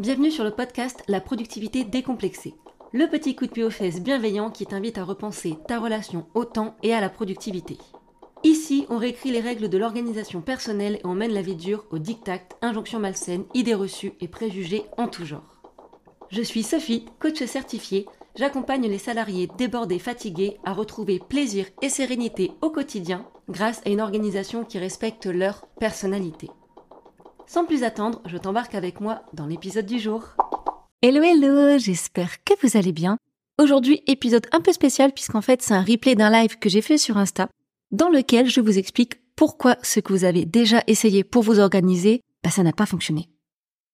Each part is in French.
Bienvenue sur le podcast La productivité décomplexée. Le petit coup de pied aux fesses bienveillant qui t'invite à repenser ta relation au temps et à la productivité. Ici, on réécrit les règles de l'organisation personnelle et on mène la vie dure au diktat, injonctions malsaines, idées reçues et préjugés en tout genre. Je suis Sophie, coach certifiée. J'accompagne les salariés débordés, fatigués à retrouver plaisir et sérénité au quotidien grâce à une organisation qui respecte leur personnalité. Sans plus attendre, je t'embarque avec moi dans l'épisode du jour. Hello hello, j'espère que vous allez bien. Aujourd'hui, épisode un peu spécial puisqu'en fait c'est un replay d'un live que j'ai fait sur Insta dans lequel je vous explique pourquoi ce que vous avez déjà essayé pour vous organiser, bah, ça n'a pas fonctionné.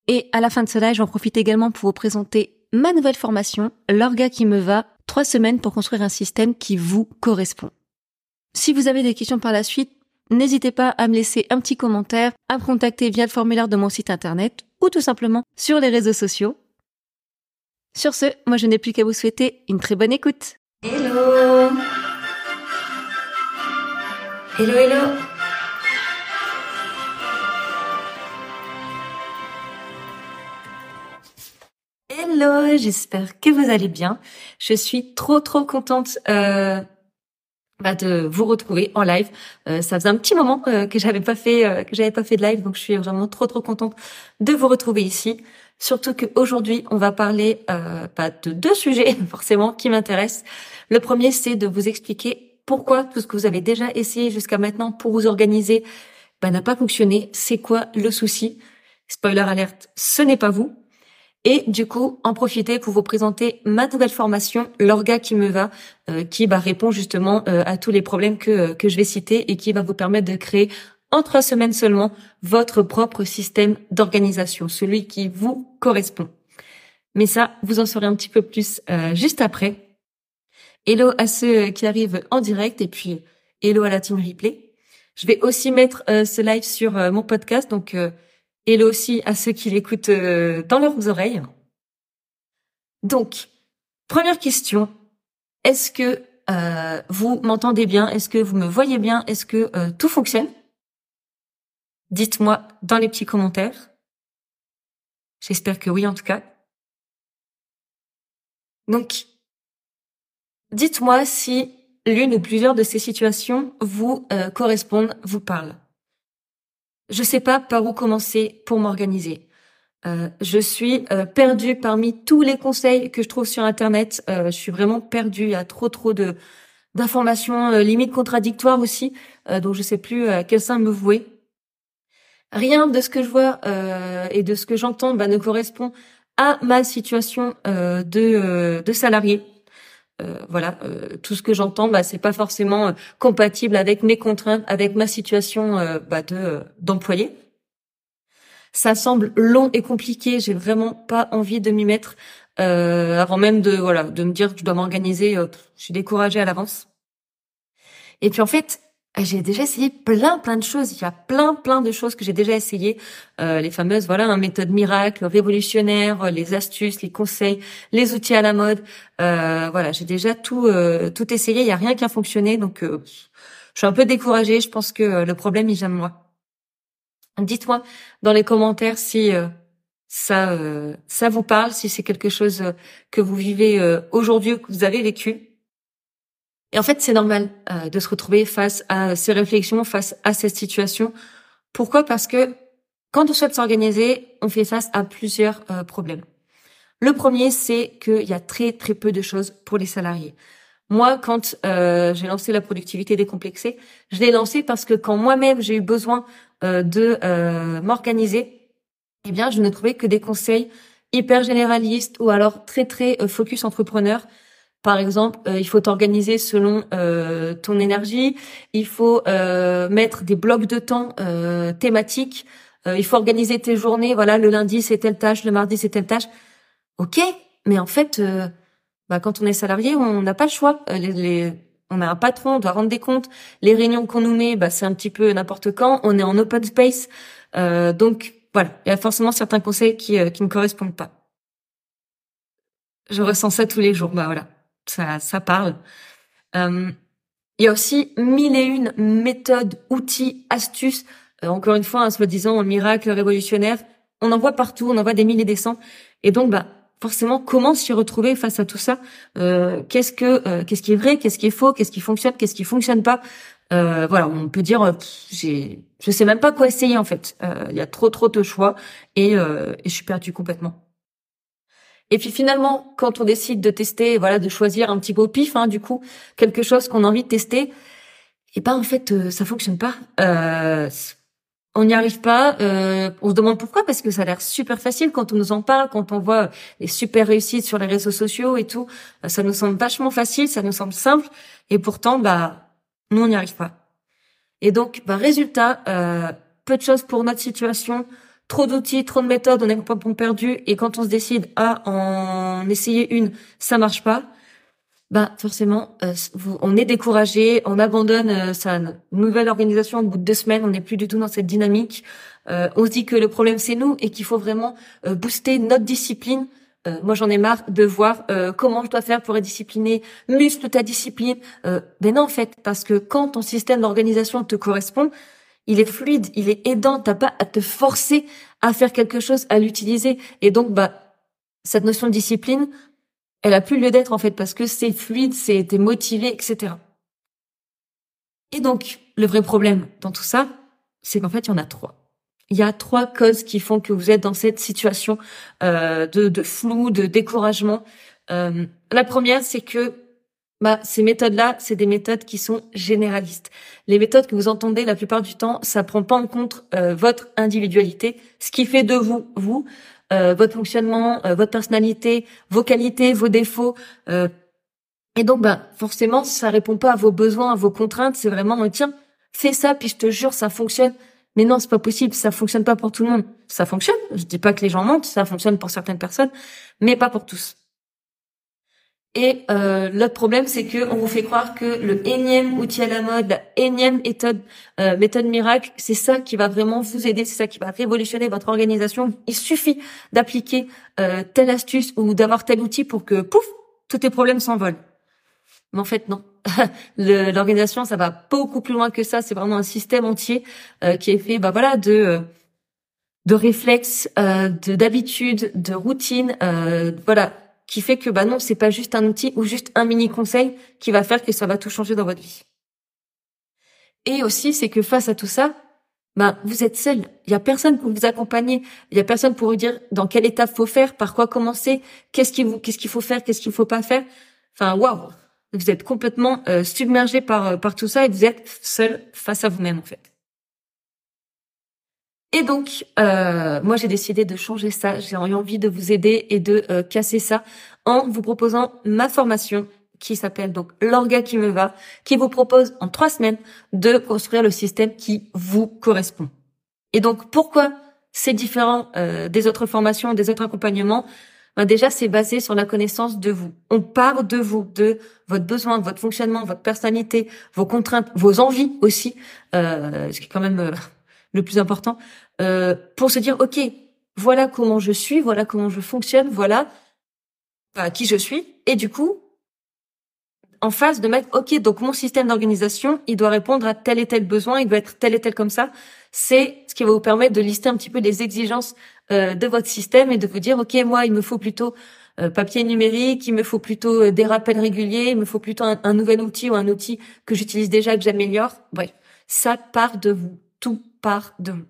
Et à la fin de ce live, j'en profite également pour vous présenter ma nouvelle formation, l'orga qui me va, trois semaines pour construire un système qui vous correspond. Si vous avez des questions par la suite, n'hésitez pas à me laisser un petit commentaire, à me contacter via le formulaire de mon site internet ou tout simplement sur les réseaux sociaux. Sur ce, moi je n'ai plus qu'à vous souhaiter une très bonne écoute. Hello Hello hello Hello, j'espère que vous allez bien. Je suis trop trop contente euh, bah, de vous retrouver en live. Euh, ça faisait un petit moment que j'avais pas fait euh, que j'avais pas fait de live, donc je suis vraiment trop trop contente de vous retrouver ici. Surtout qu'aujourd'hui, on va parler bah, de deux sujets forcément qui m'intéressent. Le premier, c'est de vous expliquer pourquoi tout ce que vous avez déjà essayé jusqu'à maintenant pour vous organiser bah, n'a pas fonctionné. C'est quoi le souci? Spoiler alerte, ce n'est pas vous. Et du coup, en profiter pour vous présenter ma nouvelle formation, l'orga qui me va, euh, qui bah, répond justement euh, à tous les problèmes que, que je vais citer et qui va vous permettre de créer en trois semaines seulement votre propre système d'organisation, celui qui vous correspond. Mais ça, vous en saurez un petit peu plus euh, juste après. Hello à ceux qui arrivent en direct et puis hello à la team replay. Je vais aussi mettre ce live sur mon podcast, donc Hello aussi à ceux qui l'écoutent euh, dans leurs oreilles. Donc, première question. Est-ce que euh, vous m'entendez bien? Est-ce que vous me voyez bien? Est-ce que euh, tout fonctionne? Dites-moi dans les petits commentaires. J'espère que oui en tout cas. Donc, dites-moi si l'une ou plusieurs de ces situations vous correspondent, vous parlent. Je sais pas par où commencer pour m'organiser. Euh, je suis euh, perdue parmi tous les conseils que je trouve sur Internet. Euh, je suis vraiment perdue. Il y a trop trop de d'informations, euh, limite contradictoires aussi. donc je sais plus à quel sein me vouer. Rien de ce que je vois et de ce que j'entends bah, ne correspond à ma situation de, de salarié. Euh, voilà, euh, tout ce que j'entends, bah, c'est pas forcément euh, compatible avec mes contraintes, avec ma situation bah, de d'employé. Ça semble long et compliqué. J'ai vraiment pas envie de m'y mettre avant même de voilà de me dire que je dois m'organiser. je suis découragée à l'avance. Et puis en fait, j'ai déjà essayé plein plein de choses. Il y a plein plein de choses que j'ai déjà essayé. Euh, les fameuses voilà, hein, méthodes miracles, révolutionnaires, les astuces, les conseils, les outils à la mode. Euh, voilà, j'ai déjà tout euh, tout essayé. Il y a rien qui a fonctionné, donc euh, je suis un peu découragée. Je pense que euh, le problème il vient de moi. Dites-moi dans les commentaires si ça ça vous parle, si c'est quelque chose que vous vivez aujourd'hui, que vous avez vécu. Et en fait, c'est normal euh, de se retrouver face à ces réflexions, face à cette situation. Pourquoi? Parce que quand on souhaite s'organiser, on fait face à plusieurs euh, problèmes. Le premier, c'est qu'il y a très très peu de choses pour les salariés. Moi, quand euh, j'ai lancé la productivité décomplexée, je l'ai lancé parce que quand moi-même j'ai eu besoin de m'organiser, eh bien, je ne trouvais que des conseils hyper généralistes ou alors très très focus entrepreneur par exemple, euh, il faut t'organiser selon euh, ton énergie. Il faut euh, mettre des blocs de temps thématiques. il faut organiser tes journées. Voilà, le lundi c'est telle tâche, le mardi c'est telle tâche. Ok, mais en fait, bah, quand on est salarié, on n'a pas le choix. Les, on a un patron, on doit rendre des comptes. Les réunions qu'on nous met, bah, c'est un petit peu n'importe quand. On est en open space, donc voilà, il y a forcément certains conseils qui qui ne correspondent pas. Je ressens ça tous les jours. Bah voilà ça, ça parle. Euh, il y a aussi mille et une méthodes, outils, astuces. Euh, encore une fois, en se disant un miracle révolutionnaire. on en voit partout, on en voit des milliers des cents. Et donc, bah, forcément, comment s'y retrouver face à tout ça? Euh, Qu'est-ce que, euh, qu'est-ce qui est vrai? Qu'est-ce qui est faux? Qu'est-ce qui fonctionne? Qu'est-ce qui fonctionne pas? Euh, Voilà, on peut dire, j'ai, je sais même pas quoi essayer en fait. Il y a trop, trop de choix et, et je suis perdue complètement. Et puis finalement, quand on décide de tester, voilà, de choisir un petit beau pif, hein, du coup, quelque chose qu'on a envie de tester, et eh ben en fait, ça fonctionne pas. Euh, on n'y arrive pas. Euh, on se demande pourquoi parce que ça a l'air super facile quand on nous en parle, quand on voit les super réussites sur les réseaux sociaux et tout. Euh, ça nous semble vachement facile, ça nous semble simple, et pourtant, bah, nous on n'y arrive pas. Et donc, bah, résultat, euh, peu de choses pour notre situation, trop d'outils, trop de méthodes, on est complètement perdu. Et quand on se décide à en essayer une, ça marche pas bah forcément, euh, on est découragé, on abandonne euh, sa nouvelle organisation au bout de deux semaines, on n'est plus du tout dans cette dynamique. Euh, on se dit que le problème c'est nous et qu'il faut vraiment booster notre discipline. moi j'en ai marre de voir comment je dois faire pour être discipliné, muscle ta discipline. mais non en fait, parce que quand ton système d'organisation te correspond, il est fluide, il est aidant, t'as pas à te forcer à faire quelque chose, à l'utiliser. Et donc bah cette notion de discipline, elle a plus lieu d'être en fait parce que c'est fluide, c'est t'es motivé, etc. Et donc le vrai problème dans tout ça, c'est qu'en fait il y en a trois. Il y a trois causes qui font que vous êtes dans cette situation euh, de, de, flou, de découragement. Euh, la première, c'est que bah, ces méthodes-là, c'est des méthodes qui sont généralistes. Les méthodes que vous entendez la plupart du temps, ça prend pas en compte euh, votre individualité, ce qui fait de vous vous. Euh, votre fonctionnement, euh, votre personnalité, vos qualités, vos défauts. Et donc, bah, forcément, ça répond pas à vos besoins, à vos contraintes. C'est vraiment, tiens, fais ça, puis je te jure, ça fonctionne. Mais non, c'est pas possible. Ça fonctionne pas pour tout le monde. Ça fonctionne. Je dis pas que les gens mentent. Ça fonctionne pour certaines personnes, mais pas pour tous. Et euh, l'autre problème, c'est que on vous fait croire que le énième outil à la mode, la énième méthode, euh, méthode miracle, c'est ça qui va vraiment vous aider, c'est ça qui va révolutionner votre organisation. Il suffit d'appliquer euh, telle astuce ou d'avoir tel outil pour que, pouf, tous tes problèmes s'envolent. Mais en fait, non. L'organisation, ça va beaucoup plus loin que ça. C'est vraiment un système entier euh, qui est fait, bah voilà, de euh, de réflexes, euh, de d'habitudes, de routines, voilà qui fait que bah non, c'est pas juste un outil ou juste un mini conseil qui va faire que ça va tout changer dans votre vie. Et aussi, c'est que face à tout ça, bah vous êtes seul. Il y a personne pour vous accompagner. Il y a personne pour vous dire dans quelle étape faut faire, par quoi commencer, qu'est-ce qu'il faut faire, qu'est-ce qu'il faut pas faire. Enfin, waouh, vous êtes complètement euh, submergé par euh, par tout ça et vous êtes seul face à vous-même en fait. Et donc, euh, moi, j'ai décidé de changer ça. J'ai envie de vous aider et de euh, casser ça en vous proposant ma formation qui s'appelle donc l'orga qui me va, qui vous propose en trois semaines de construire le système qui vous correspond. Et donc, pourquoi c'est différent euh, des autres formations, des autres accompagnements? Ben Déjà, c'est basé sur la connaissance de vous. On part de vous, de votre besoin, votre fonctionnement, votre personnalité, vos contraintes, vos envies aussi, ce qui est quand même le plus important, euh, pour se dire, OK, voilà comment je suis, voilà comment je fonctionne, voilà bah, qui je suis. Et du coup, en face de mettre, OK, donc mon système d'organisation, il doit répondre à tel et tel besoin, il doit être tel et tel comme ça. C'est ce qui va vous permettre de lister un petit peu les exigences euh, de votre système et de vous dire, OK, moi, il me faut plutôt euh, papier numérique, il me faut plutôt des rappels réguliers, il me faut plutôt un, un nouvel outil ou un outil que j'utilise déjà que j'améliore. Bref, ça part de vous tout vous.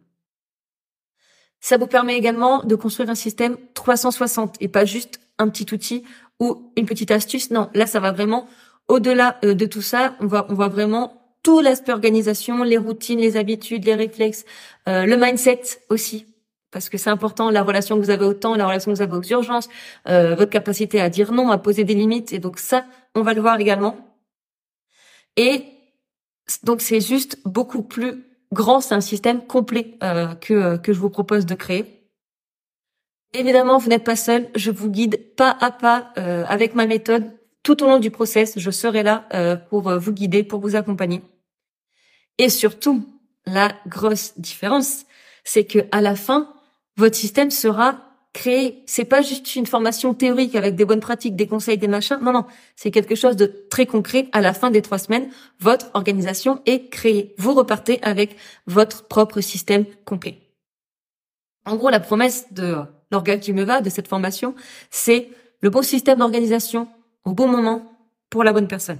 Ça vous permet également de construire un système 360 et pas juste un petit outil ou une petite astuce. Non, là, ça va vraiment au-delà euh, de tout ça. On va, on voit vraiment tout l'aspect organisation, les routines, les habitudes, les réflexes, euh, le mindset aussi. Parce que c'est important, la relation que vous avez au temps, la relation que vous avez aux urgences, euh, votre capacité à dire non, à poser des limites. Et donc ça, on va le voir également. Et donc c'est juste beaucoup plus grand, c'est un système complet euh, que, euh, que je vous propose de créer. Évidemment, vous n'êtes pas seul. Je vous guide pas à pas euh, avec ma méthode tout au long du process. Je serai là pour vous guider, pour vous accompagner. Et surtout, la grosse différence, c'est que à la fin, votre système sera créer, c'est pas juste une formation théorique avec des bonnes pratiques, des conseils, des machins. Non, non, c'est quelque chose de très concret. À la fin des trois semaines, votre organisation est créée. Vous repartez avec votre propre système complet. En gros, la promesse de l'organe qui me va de cette formation, c'est le bon système d'organisation au bon moment pour la bonne personne.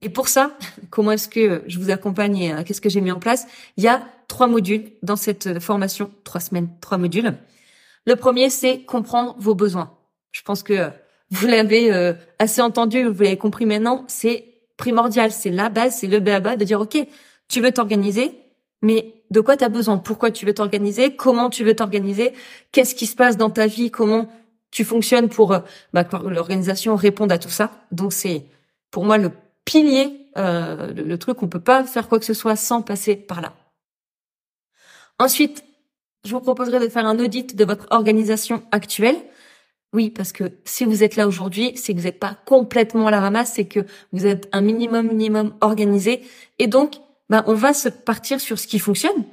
Et pour ça, comment est-ce que je vous accompagne et euh, qu'est-ce que j'ai mis en place? Il y a trois modules dans cette formation, trois semaines, trois modules. Le premier, c'est comprendre vos besoins. Je pense que vous l'avez euh, assez entendu, vous l'avez compris maintenant, c'est primordial, c'est la base, c'est le bas de dire, OK, tu veux t'organiser, mais de quoi tu as besoin? Pourquoi tu veux t'organiser? Comment tu veux t'organiser? Qu'est-ce qui se passe dans ta vie? Comment tu fonctionnes pour euh, bah, que l'organisation réponde à tout ça? Donc c'est pour moi le pilier, euh, le, le, truc, on peut pas faire quoi que ce soit sans passer par là. Ensuite, je vous proposerai de faire un audit de votre organisation actuelle oui, parce que si vous êtes là aujourd'hui, c'est que vous n'êtes pas complètement à la ramasse, c'est que vous êtes un minimum, minimum organisé. Et donc, ben, on va se partir sur ce qui fonctionne.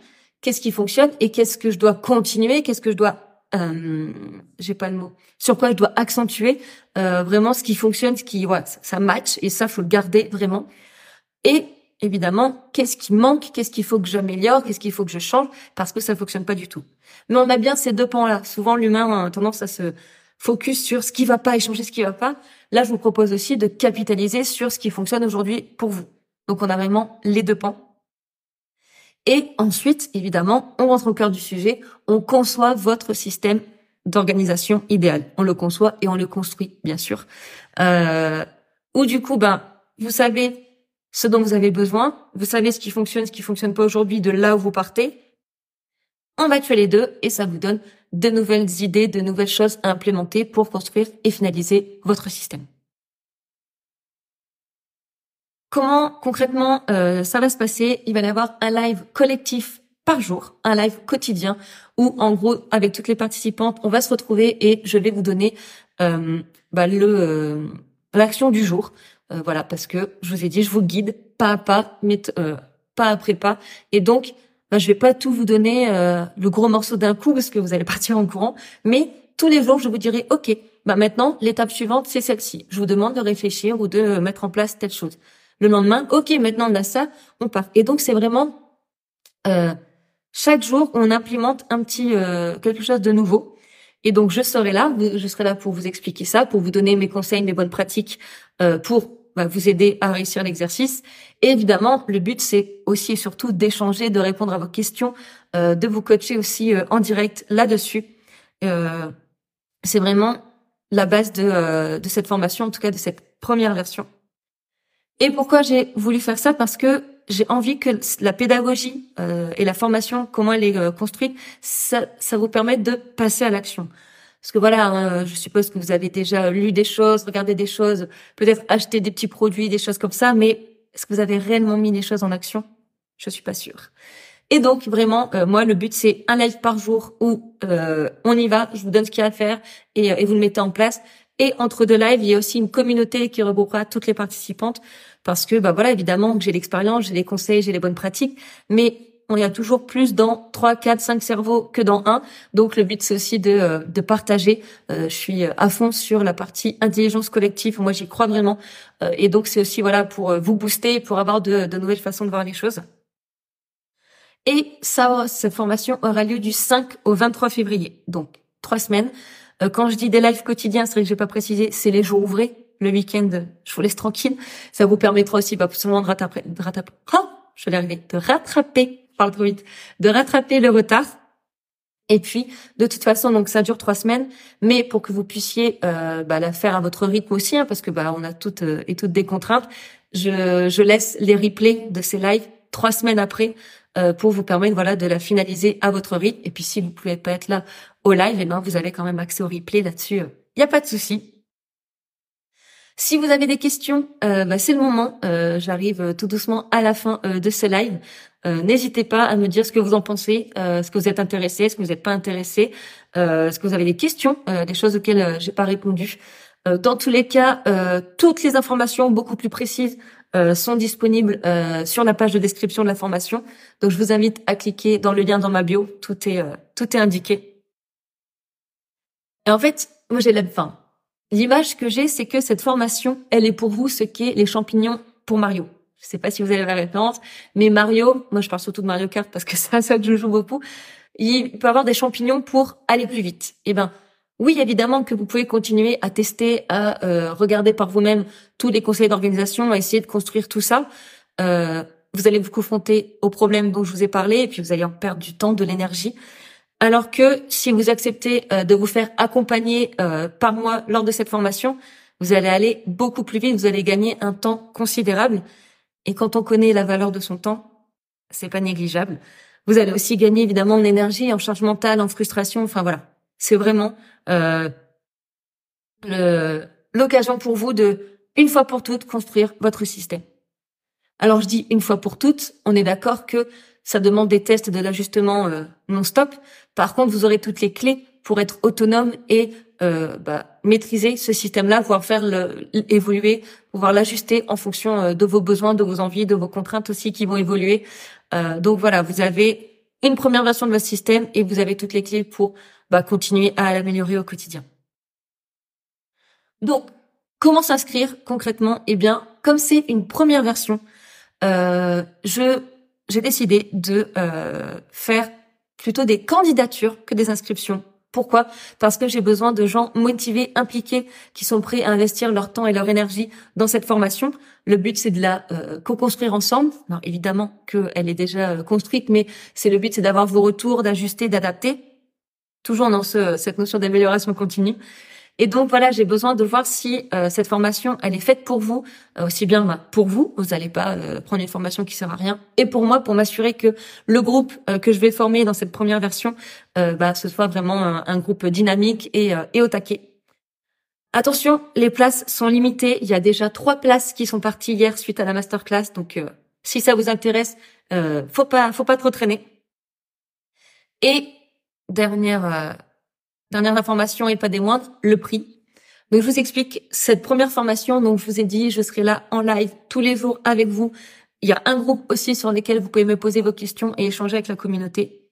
Qu'est-ce qui fonctionne et qu'est-ce que je dois continuer, qu'est-ce que je dois, euh, j'ai pas le mot, sur quoi je dois accentuer euh, vraiment ce qui fonctionne, ce qui, ouais, ça match et ça faut le garder vraiment. Et évidemment, qu'est-ce qui manque, qu'est-ce qu'il faut que j'améliore, qu'est-ce qu'il faut que je change parce que ça fonctionne pas du tout. Mais on a bien ces deux pans-là. Souvent, l'humain a tendance à se focus sur ce qui va pas et changer ce qui va pas. Là, je vous propose aussi de capitaliser sur ce qui fonctionne aujourd'hui pour vous. Donc, on a vraiment les deux pans. Et ensuite, évidemment, on rentre au cœur du sujet, on conçoit votre système d'organisation idéal. On le conçoit et on le construit, bien sûr. Euh, ou du coup, ben, vous savez ce dont vous avez besoin, vous savez ce qui fonctionne, ce qui fonctionne pas aujourd'hui de là où vous partez. On va tuer les deux et ça vous donne de nouvelles idées, de nouvelles choses à implémenter pour construire et finaliser votre système. Comment concrètement euh, ça va se passer? Il va y avoir un live collectif par jour, un live quotidien où en gros avec toutes les participantes on va se retrouver et je vais vous donner euh, bah, euh, l'action du jour. Voilà parce que je vous ai dit je vous guide pas à pas, mais, pas après pas et donc bah, je vais pas tout vous donner euh, le gros morceau d'un coup parce que vous allez partir en courant, mais tous les jours, je vous dirai, OK, bah maintenant, l'étape suivante, c'est celle-ci. Je vous demande de réfléchir ou de mettre en place telle chose. Le lendemain, OK, maintenant on a ça, on part. Et donc, c'est vraiment euh, chaque jour, on implémente un petit euh, quelque chose de nouveau. Et donc, je serai là, je serai là pour vous expliquer ça, pour vous donner mes conseils, mes bonnes pratiques, euh, pour bah, vous aider à réussir l'exercice. Et évidemment, le but, c'est aussi et surtout d'échanger, de répondre à vos questions, euh, de vous coacher aussi euh, en direct là-dessus. Euh, c'est vraiment la base de, de cette formation, en tout cas de cette première version. Et pourquoi j'ai voulu faire ça? Parce que j'ai envie que la pédagogie et la formation, comment elle est construite, ça, ça vous permette de passer à l'action. Parce que voilà, hein, je suppose que vous avez déjà lu des choses, regardé des choses, peut-être acheté des petits produits, des choses comme ça, mais est-ce que vous avez réellement mis les choses en action? Je suis pas sûre. Et donc vraiment, euh, moi le but c'est un live par jour où euh, on y va, je vous donne ce qu'il y a à faire et, euh, et, vous le mettez en place. Et entre deux lives, il y a aussi une communauté qui regroupera toutes les participantes parce que bah voilà évidemment j'ai l'expérience, j'ai les conseils, j'ai les bonnes pratiques, mais on y a toujours plus dans 3, 4, 5 cerveaux que dans un. Donc le but c'est aussi de, euh, de partager. Euh, je suis à fond sur la partie intelligence collective. Moi j'y crois vraiment. Euh, et donc c'est aussi voilà pour vous booster, pour avoir de, de nouvelles façons de voir les choses. Et ça, cette formation aura lieu du 5 au 23 février. Donc trois semaines. quand je dis des lives quotidiens, c'est vrai que je vais pas préciser, c'est les jours ouvrés. Le week-end, je vous laisse tranquille. Ça vous permettra aussi pas seulement de rattraper, de rattraper, oh, je vais arriver, de rattraper de rattraper le retard. Et puis, de toute façon, donc ça dure trois semaines, mais pour que vous puissiez euh, bah, la faire à votre rythme aussi, hein, parce que bah on a toutes euh, et toutes des contraintes. Je, je laisse les replays de ces lives trois semaines après euh, pour vous permettre voilà de la finaliser à votre rythme. Et puis si vous pouvez pas être là au live, et eh ben vous avez quand même accès au replay là-dessus. Il n'y a pas de souci. Si vous avez des questions, euh, bah, c'est le moment. Euh, j'arrive euh, tout doucement à la fin de ce live. N'hésitez pas à me dire ce que vous en pensez, ce que vous êtes intéressé, ce que vous n'êtes pas intéressé, ce que vous avez des questions, des choses auxquelles j'ai pas répondu. dans tous les cas, toutes les informations beaucoup plus précises sont disponibles sur la page de description de la formation. Donc je vous invite à cliquer dans le lien dans ma bio. Tout est tout est indiqué. Et en fait, moi j'ai la fin L'image que j'ai, c'est que cette formation, elle est pour vous ce qu'est les champignons pour Mario. Je sais pas si vous avez la référence, mais Mario, moi je parle surtout de Mario Kart parce que c'est ça je joue beaucoup. il peut avoir des champignons pour aller plus vite. Eh ben, oui, évidemment que vous pouvez continuer à tester, à euh, regarder par vous-même tous les conseils d'organisation, à essayer de construire tout ça. Euh, vous allez vous confronter aux problèmes dont je vous ai parlé et puis vous allez en perdre du temps, de l'énergie. Alors que si vous acceptez euh, de vous faire accompagner par moi lors de cette formation, vous allez aller beaucoup plus vite, vous allez gagner un temps considérable. Et quand on connaît la valeur de son temps, c'est pas négligeable. Vous allez aussi gagner évidemment de l'énergie en charge mentale, en frustration. Enfin voilà, c'est vraiment euh, l'occasion pour vous de une fois pour toutes construire votre système. Alors je dis une fois pour toutes, on est d'accord que ça demande des tests de l'ajustement euh, non-stop. Par contre, vous aurez toutes les clés pour être autonome et euh, bah, maîtriser ce système-là, pouvoir faire le, évoluer, pouvoir l'ajuster en fonction euh, de vos besoins, de vos envies, de vos contraintes aussi qui vont évoluer. Euh, donc voilà, vous avez une première version de votre système et vous avez toutes les clés pour bah, continuer à l'améliorer au quotidien. Donc, comment s'inscrire concrètement? Eh bien, comme c'est une première version, euh, je j'ai décidé de euh, faire plutôt des candidatures que des inscriptions pourquoi? Parce que j'ai besoin de gens motivés, impliqués, qui sont prêts à investir leur temps et leur énergie dans cette formation. Le but, c'est de la euh, co-construire ensemble. Alors, évidemment qu'elle est déjà euh, construite, mais c'est le but, c'est d'avoir vos retours, d'ajuster, d'adapter, toujours dans ce, cette notion d'amélioration continue. Et donc voilà, j'ai besoin de voir si euh, cette formation, elle est faite pour vous, euh, aussi bien bah, pour vous, vous n'allez pas euh, prendre une formation qui sert à rien, et pour moi, pour m'assurer que le groupe que je vais former dans cette première version, bah, ce soit vraiment un, groupe dynamique et, et au taquet. Attention, les places sont limitées. Il y a déjà trois places qui sont parties hier suite à la masterclass, donc si ça vous intéresse, faut pas, faut pas trop traîner. Et dernière Dernière information et pas des moindres, le prix. Donc je vous explique cette première formation. Donc je vous ai dit, je serai là en live tous les jours avec vous. Il y a un groupe aussi sur lequel vous pouvez me poser vos questions et échanger avec la communauté.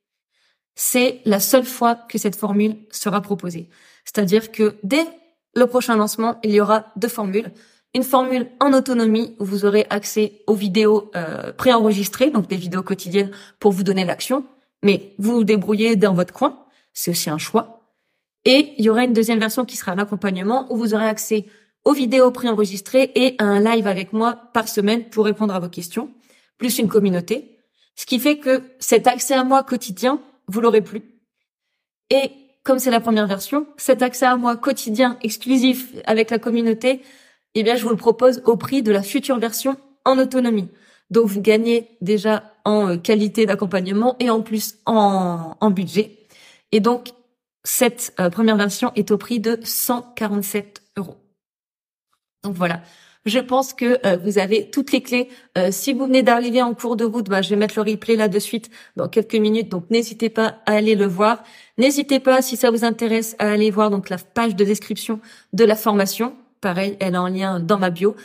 C'est la seule fois que cette formule sera proposée. C'est-à-dire que dès le prochain lancement, il y aura deux formules. Une formule en autonomie où vous aurez accès aux vidéos euh, préenregistrées, donc des vidéos quotidiennes pour vous donner l'action. Mais vous vous débrouillez dans votre coin. C'est aussi un choix. Et il y aura une deuxième version qui sera l'accompagnement où vous aurez accès aux vidéos préenregistrées et à un live avec moi par semaine pour répondre à vos questions, plus une communauté. Ce qui fait que cet accès à moi quotidien, vous l'aurez plus. Et comme c'est la première version, cet accès à moi quotidien exclusif avec la communauté, eh bien, je vous le propose au prix de la future version en autonomie. Donc, vous gagnez déjà en euh, qualité d'accompagnement et en plus en, en budget. Et donc, cette euh, première version est au prix de 147 euros. Donc voilà. Je pense que euh, vous avez toutes les clés. Euh, si vous venez d'arriver en cours de route, bah, je vais mettre le replay là de suite dans quelques minutes. Donc n'hésitez pas à aller le voir. N'hésitez pas, si ça vous intéresse, à aller voir donc la page de description de la formation. Pareil, elle est en lien dans ma bio.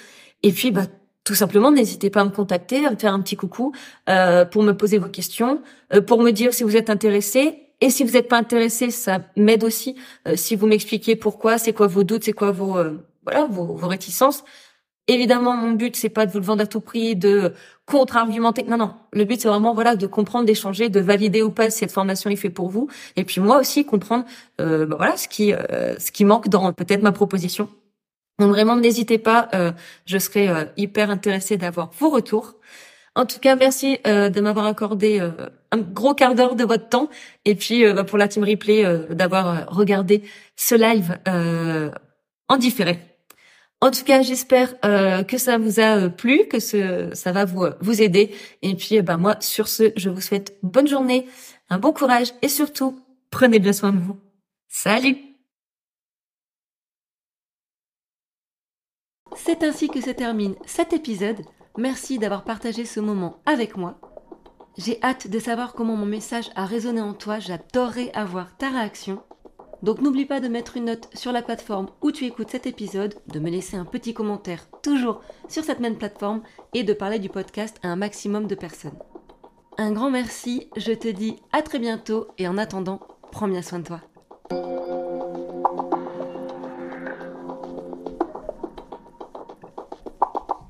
Et puis, bah, tout simplement, n'hésitez pas à me contacter, à me faire un petit coucou pour me poser vos questions, pour me dire si vous êtes intéressé et si vous n'êtes pas intéressé, ça m'aide aussi. Euh, si vous m'expliquez pourquoi, c'est quoi vos doutes, c'est quoi vos euh, voilà vos, vos, réticences. Évidemment, mon but c'est pas de vous le vendre à tout prix, de contre-argumenter. Non, non. Le but c'est vraiment voilà de comprendre, d'échanger, de valider ou pas si cette formation est faite pour vous. Et puis moi aussi comprendre euh, bah, voilà ce qui euh, ce qui manque dans peut-être ma proposition. Donc vraiment n'hésitez pas. je serai hyper intéressée d'avoir vos retours. En tout cas, merci euh, de m'avoir accordé euh, un gros quart d'heure de votre temps et puis euh, bah, pour la team replay d'avoir regardé ce live en différé. En tout cas, j'espère que ça vous a plu, que ça va vous vous aider. Et puis, bah moi, sur ce, je vous souhaite bonne journée, un bon courage et surtout, prenez bien soin de vous. Salut C'est ainsi que se termine cet épisode. Merci d'avoir partagé ce moment avec moi. J'ai hâte de savoir comment mon message a résonné en toi. J'adorerais avoir ta réaction. Donc n'oublie pas de mettre une note sur la plateforme où tu écoutes cet épisode, de me laisser un petit commentaire toujours sur cette même plateforme et de parler du podcast à un maximum de personnes. Un grand merci, je te dis à très bientôt et en attendant, prends bien soin de toi.